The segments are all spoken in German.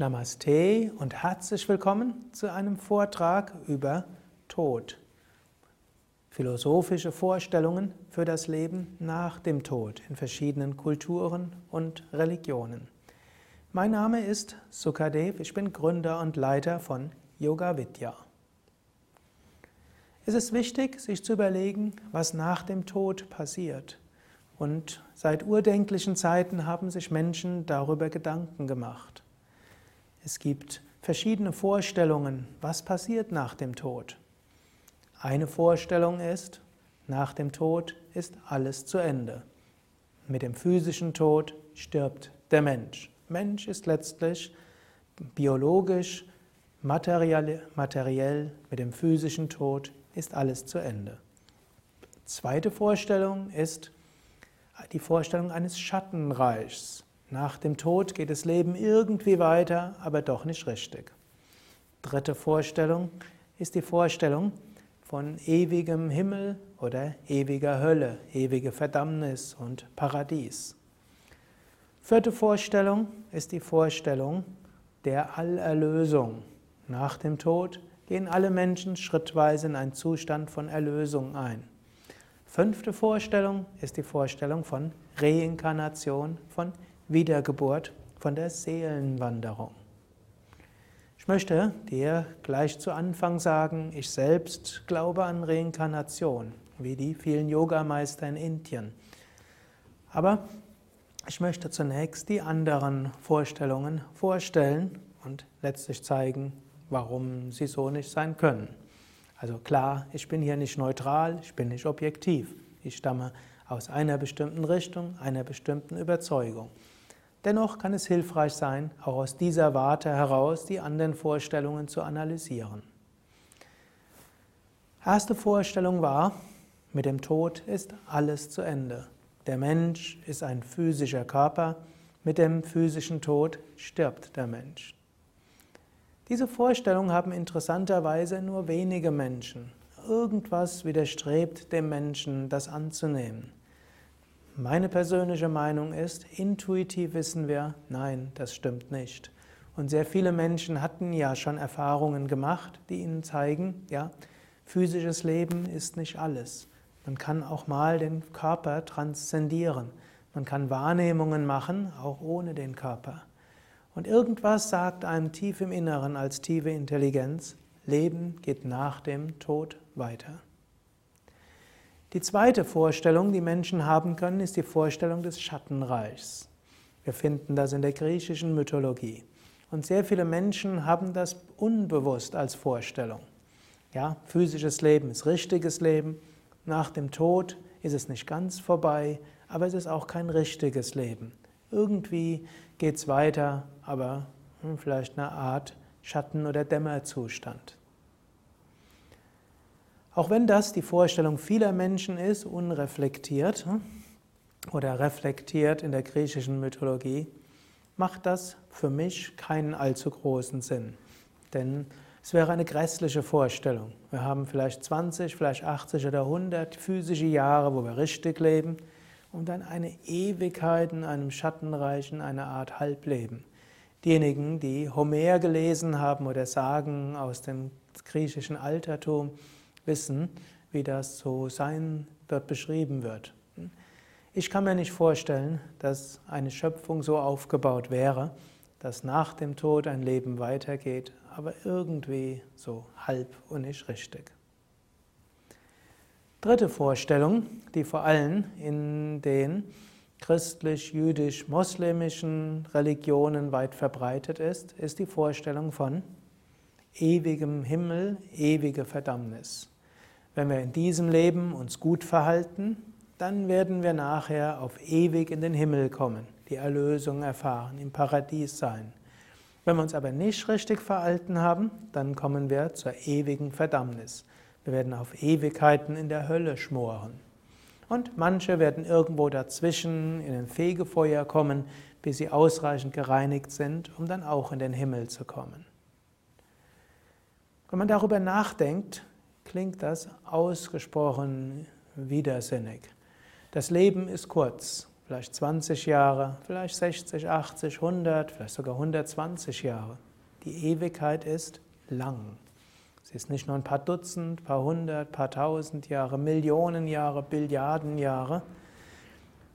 Namaste und herzlich willkommen zu einem Vortrag über Tod. Philosophische Vorstellungen für das Leben nach dem Tod in verschiedenen Kulturen und Religionen. Mein Name ist Sukadev, ich bin Gründer und Leiter von Yoga Vidya. Es ist wichtig, sich zu überlegen, was nach dem Tod passiert. Und seit urdenklichen Zeiten haben sich Menschen darüber Gedanken gemacht. Es gibt verschiedene Vorstellungen, was passiert nach dem Tod. Eine Vorstellung ist, nach dem Tod ist alles zu Ende. Mit dem physischen Tod stirbt der Mensch. Mensch ist letztlich biologisch, materiell, materiell mit dem physischen Tod ist alles zu Ende. Zweite Vorstellung ist die Vorstellung eines Schattenreichs. Nach dem Tod geht das Leben irgendwie weiter, aber doch nicht richtig. Dritte Vorstellung ist die Vorstellung von ewigem Himmel oder ewiger Hölle, ewige Verdammnis und Paradies. Vierte Vorstellung ist die Vorstellung der Allerlösung. Nach dem Tod gehen alle Menschen schrittweise in einen Zustand von Erlösung ein. Fünfte Vorstellung ist die Vorstellung von Reinkarnation, von Wiedergeburt, von der Seelenwanderung. Ich möchte dir gleich zu Anfang sagen, ich selbst glaube an Reinkarnation, wie die vielen Yogameister in Indien. Aber ich möchte zunächst die anderen Vorstellungen vorstellen und letztlich zeigen, warum sie so nicht sein können. Also klar, ich bin hier nicht neutral, ich bin nicht objektiv. Ich stamme aus einer bestimmten Richtung, einer bestimmten Überzeugung. Dennoch kann es hilfreich sein, auch aus dieser Warte heraus die anderen Vorstellungen zu analysieren. Erste Vorstellung war, mit dem Tod ist alles zu Ende. Der Mensch ist ein physischer Körper, mit dem physischen Tod stirbt der Mensch. Diese Vorstellung haben interessanterweise nur wenige Menschen. Irgendwas widerstrebt dem Menschen, das anzunehmen. Meine persönliche Meinung ist, intuitiv wissen wir, nein, das stimmt nicht. Und sehr viele Menschen hatten ja schon Erfahrungen gemacht, die ihnen zeigen, ja, physisches Leben ist nicht alles. Man kann auch mal den Körper transzendieren. Man kann Wahrnehmungen machen, auch ohne den Körper. Und irgendwas sagt einem tief im Inneren als tiefe Intelligenz, Leben geht nach dem Tod weiter. Die zweite Vorstellung, die Menschen haben können, ist die Vorstellung des Schattenreichs. Wir finden das in der griechischen Mythologie. Und sehr viele Menschen haben das unbewusst als Vorstellung. Ja, physisches Leben ist richtiges Leben. Nach dem Tod ist es nicht ganz vorbei, aber es ist auch kein richtiges Leben. Irgendwie geht es weiter, aber hm, vielleicht eine Art Schatten- oder Dämmerzustand. Auch wenn das die Vorstellung vieler Menschen ist, unreflektiert hm, oder reflektiert in der griechischen Mythologie, macht das für mich keinen allzu großen Sinn. Denn es wäre eine grässliche Vorstellung. Wir haben vielleicht 20, vielleicht 80 oder 100 physische Jahre, wo wir richtig leben, und dann eine Ewigkeit in einem Schattenreichen, eine Art Halbleben. Diejenigen, die Homer gelesen haben oder Sagen aus dem griechischen Altertum, wissen, wie das so sein dort beschrieben wird. Ich kann mir nicht vorstellen, dass eine Schöpfung so aufgebaut wäre, dass nach dem Tod ein Leben weitergeht, aber irgendwie so halb und nicht richtig. Dritte Vorstellung, die vor allem in den christlich, jüdisch, moslemischen Religionen weit verbreitet ist, ist die Vorstellung von ewigem Himmel, ewige Verdammnis. Wenn wir in diesem Leben uns gut verhalten, dann werden wir nachher auf ewig in den Himmel kommen, die Erlösung erfahren, im Paradies sein. Wenn wir uns aber nicht richtig verhalten haben, dann kommen wir zur ewigen Verdammnis. Wir werden auf Ewigkeiten in der Hölle schmoren. Und manche werden irgendwo dazwischen in ein Fegefeuer kommen, bis sie ausreichend gereinigt sind, um dann auch in den Himmel zu kommen. Wenn man darüber nachdenkt, klingt das ausgesprochen widersinnig. Das Leben ist kurz. vielleicht 20 Jahre, vielleicht 60, 80, 100, vielleicht sogar 120 Jahre. Die Ewigkeit ist lang. Sie ist nicht nur ein paar Dutzend, paar hundert, paar tausend Jahre, Millionen Jahre, Billiarden Jahre.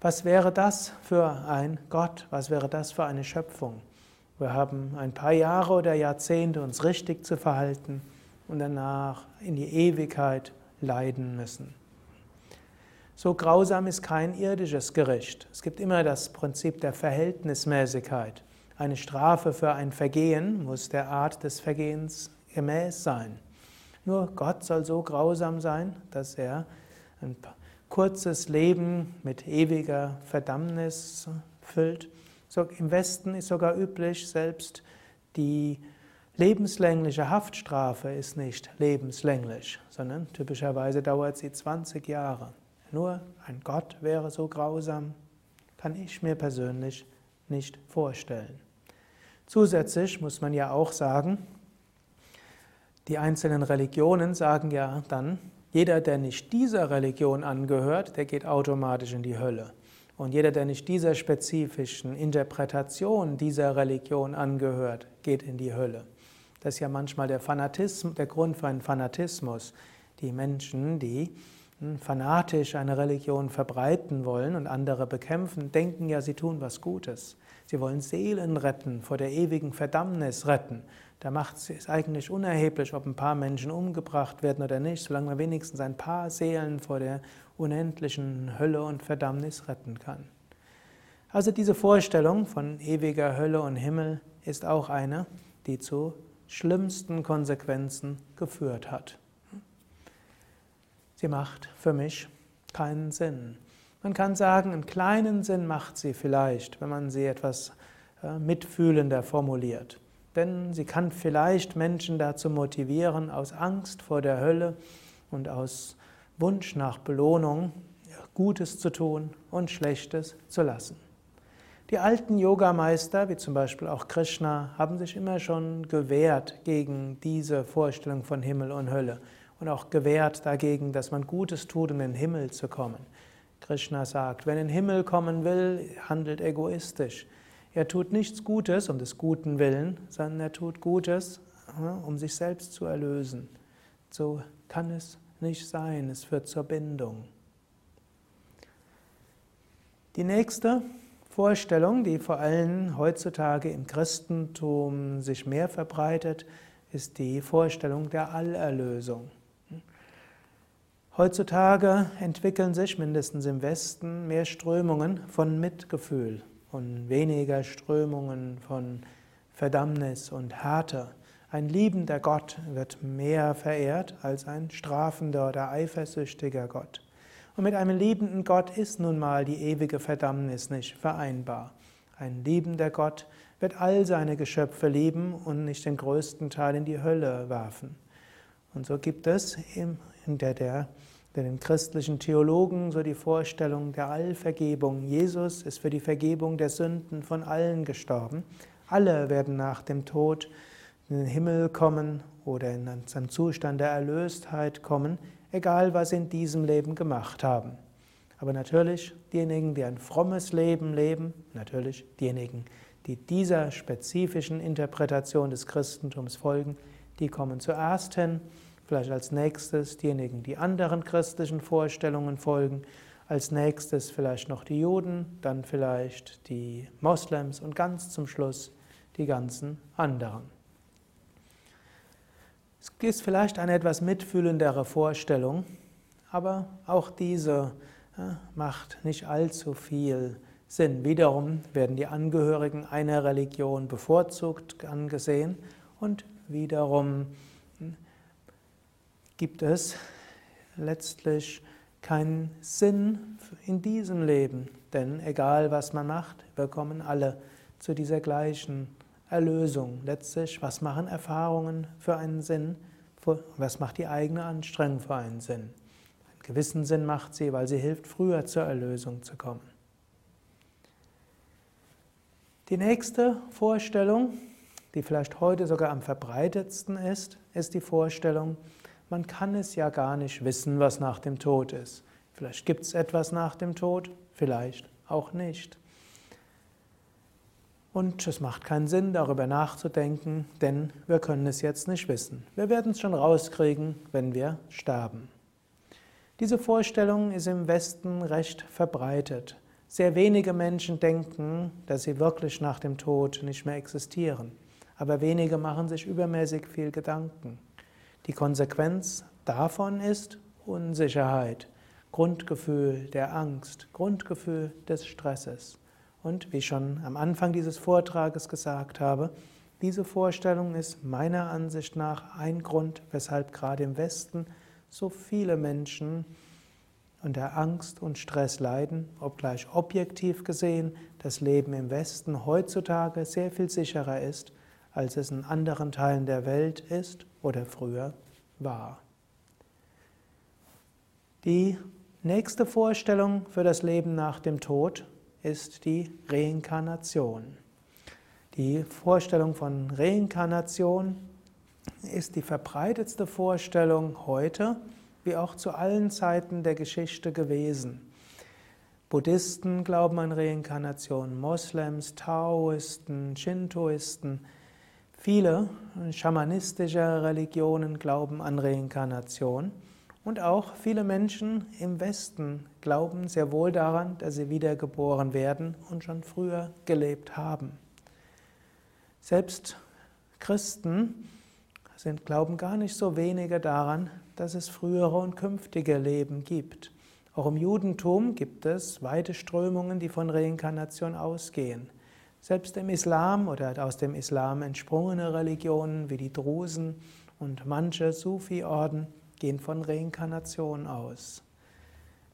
Was wäre das für ein Gott? Was wäre das für eine Schöpfung? Wir haben ein paar Jahre oder Jahrzehnte uns richtig zu verhalten und danach in die Ewigkeit leiden müssen. So grausam ist kein irdisches Gericht. Es gibt immer das Prinzip der Verhältnismäßigkeit. Eine Strafe für ein Vergehen muss der Art des Vergehens gemäß sein. Nur Gott soll so grausam sein, dass er ein kurzes Leben mit ewiger Verdammnis füllt. Im Westen ist sogar üblich, selbst die lebenslängliche Haftstrafe ist nicht lebenslänglich, sondern typischerweise dauert sie 20 Jahre. Nur ein Gott wäre so grausam, kann ich mir persönlich nicht vorstellen. Zusätzlich muss man ja auch sagen, die einzelnen Religionen sagen ja dann, jeder, der nicht dieser Religion angehört, der geht automatisch in die Hölle. Und jeder, der nicht dieser spezifischen Interpretation dieser Religion angehört, geht in die Hölle. Das ist ja manchmal der Fanatismus, der Grund für einen Fanatismus. Die Menschen, die fanatisch eine Religion verbreiten wollen und andere bekämpfen, denken ja, sie tun was Gutes. Sie wollen Seelen retten, vor der ewigen Verdammnis retten. Da macht es eigentlich unerheblich, ob ein paar Menschen umgebracht werden oder nicht, solange man wenigstens ein paar Seelen vor der unendlichen Hölle und Verdammnis retten kann. Also diese Vorstellung von ewiger Hölle und Himmel ist auch eine, die zu schlimmsten Konsequenzen geführt hat. Sie macht für mich keinen Sinn. Man kann sagen, einen kleinen Sinn macht sie vielleicht, wenn man sie etwas äh, mitfühlender formuliert. Denn sie kann vielleicht Menschen dazu motivieren, aus Angst vor der Hölle und aus Wunsch nach Belohnung Gutes zu tun und Schlechtes zu lassen. Die alten Yogameister, wie zum Beispiel auch Krishna, haben sich immer schon gewehrt gegen diese Vorstellung von Himmel und Hölle und auch gewehrt dagegen, dass man Gutes tut, um in den Himmel zu kommen. Krishna sagt, wer in den Himmel kommen will, handelt egoistisch. Er tut nichts Gutes um des Guten willen, sondern er tut Gutes, um sich selbst zu erlösen. So kann es nicht sein, es führt zur Bindung. Die nächste Vorstellung, die vor allem heutzutage im Christentum sich mehr verbreitet, ist die Vorstellung der Allerlösung. Heutzutage entwickeln sich mindestens im Westen mehr Strömungen von Mitgefühl und weniger Strömungen von Verdammnis und Härte. Ein liebender Gott wird mehr verehrt als ein strafender oder eifersüchtiger Gott. Und mit einem liebenden Gott ist nun mal die ewige Verdammnis nicht vereinbar. Ein liebender Gott wird all seine Geschöpfe lieben und nicht den größten Teil in die Hölle werfen. Und so gibt es in der, der den christlichen Theologen so die Vorstellung der Allvergebung. Jesus ist für die Vergebung der Sünden von allen gestorben. Alle werden nach dem Tod in den Himmel kommen oder in einen Zustand der Erlöstheit kommen, egal was sie in diesem Leben gemacht haben. Aber natürlich diejenigen, die ein frommes Leben leben, natürlich diejenigen, die dieser spezifischen Interpretation des Christentums folgen, die kommen zuerst hin Vielleicht als nächstes diejenigen, die anderen christlichen Vorstellungen folgen. Als nächstes vielleicht noch die Juden, dann vielleicht die Moslems und ganz zum Schluss die ganzen anderen. Ist vielleicht eine etwas mitfühlendere Vorstellung, aber auch diese ja, macht nicht allzu viel Sinn. Wiederum werden die Angehörigen einer Religion bevorzugt angesehen und wiederum gibt es letztlich keinen Sinn in diesem Leben. Denn egal was man macht, wir kommen alle zu dieser gleichen Erlösung. Letztlich, was machen Erfahrungen für einen Sinn? Was macht die eigene Anstrengung für einen Sinn? Einen gewissen Sinn macht sie, weil sie hilft, früher zur Erlösung zu kommen. Die nächste Vorstellung, die vielleicht heute sogar am verbreitetsten ist, ist die Vorstellung, man kann es ja gar nicht wissen, was nach dem Tod ist. Vielleicht gibt es etwas nach dem Tod, vielleicht auch nicht. Und es macht keinen Sinn, darüber nachzudenken, denn wir können es jetzt nicht wissen. Wir werden es schon rauskriegen, wenn wir sterben. Diese Vorstellung ist im Westen recht verbreitet. Sehr wenige Menschen denken, dass sie wirklich nach dem Tod nicht mehr existieren. Aber wenige machen sich übermäßig viel Gedanken. Die Konsequenz davon ist Unsicherheit, Grundgefühl der Angst, Grundgefühl des Stresses. Und wie ich schon am Anfang dieses Vortrages gesagt habe, diese Vorstellung ist meiner Ansicht nach ein Grund, weshalb gerade im Westen so viele Menschen unter Angst und Stress leiden, obgleich objektiv gesehen das Leben im Westen heutzutage sehr viel sicherer ist, als es in anderen Teilen der Welt ist oder früher war. Die nächste Vorstellung für das Leben nach dem Tod ist die Reinkarnation. Die Vorstellung von Reinkarnation ist die verbreitetste Vorstellung heute wie auch zu allen Zeiten der Geschichte gewesen. Buddhisten glauben an Reinkarnation, Moslems, Taoisten, Shintoisten, viele schamanistische Religionen glauben an Reinkarnation und auch viele Menschen im Westen glauben sehr wohl daran, dass sie wiedergeboren werden und schon früher gelebt haben. Selbst Christen sind, glauben gar nicht so wenige daran, dass es frühere und künftige Leben gibt. Auch im Judentum gibt es weite Strömungen, die von Reinkarnation ausgehen. Selbst im Islam oder aus dem Islam entsprungene Religionen wie die Drusen und manche Sufi-Orden gehen von Reinkarnation aus.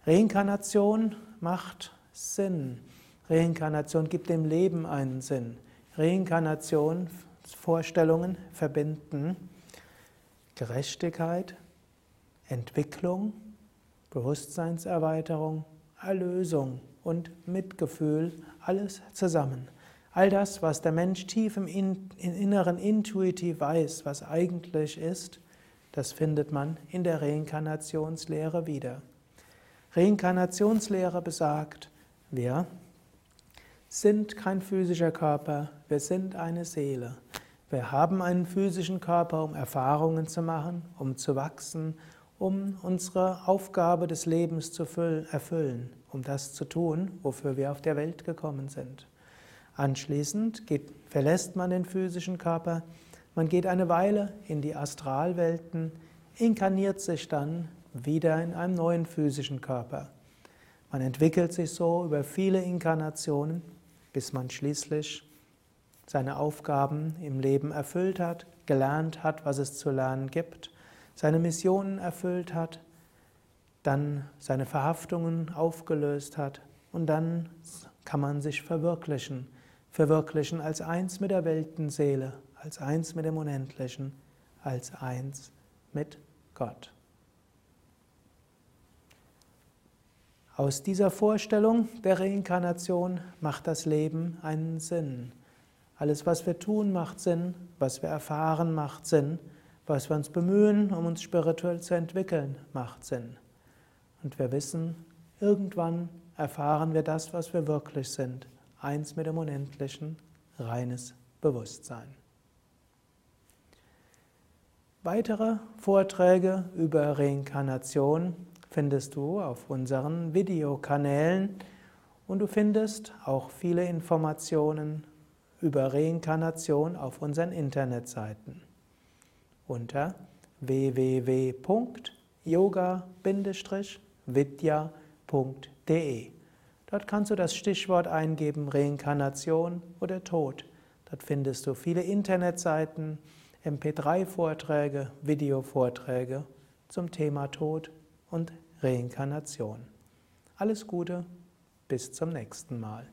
Reinkarnation macht Sinn. Reinkarnation gibt dem Leben einen Sinn. Reinkarnation, Vorstellungen verbinden Gerechtigkeit, Entwicklung, Bewusstseinserweiterung, Erlösung und Mitgefühl, alles zusammen. All das, was der Mensch tief im Inneren intuitiv weiß, was eigentlich ist, das findet man in der Reinkarnationslehre wieder. Reinkarnationslehre besagt, wir sind kein physischer Körper, wir sind eine Seele. Wir haben einen physischen Körper, um Erfahrungen zu machen, um zu wachsen, um unsere Aufgabe des Lebens zu erfüllen, um das zu tun, wofür wir auf der Welt gekommen sind. Anschließend verlässt man den physischen Körper, man geht eine Weile in die Astralwelten, inkarniert sich dann wieder in einem neuen physischen Körper. Man entwickelt sich so über viele Inkarnationen, bis man schließlich seine Aufgaben im Leben erfüllt hat, gelernt hat, was es zu lernen gibt, seine Missionen erfüllt hat, dann seine Verhaftungen aufgelöst hat und dann kann man sich verwirklichen, verwirklichen als eins mit der Weltenseele, als eins mit dem Unendlichen, als eins mit Gott. Aus dieser Vorstellung der Reinkarnation macht das Leben einen Sinn. Alles, was wir tun, macht Sinn, was wir erfahren, macht Sinn, was wir uns bemühen, um uns spirituell zu entwickeln, macht Sinn. Und wir wissen, irgendwann erfahren wir das, was wir wirklich sind, eins mit dem Unendlichen, reines Bewusstsein. Weitere Vorträge über Reinkarnation findest du auf unseren Videokanälen und du findest auch viele Informationen über Reinkarnation auf unseren Internetseiten unter www.yoga-vidya.de. Dort kannst du das Stichwort eingeben Reinkarnation oder Tod. Dort findest du viele Internetseiten, MP3-Vorträge, Videovorträge zum Thema Tod und Reinkarnation. Alles Gute, bis zum nächsten Mal.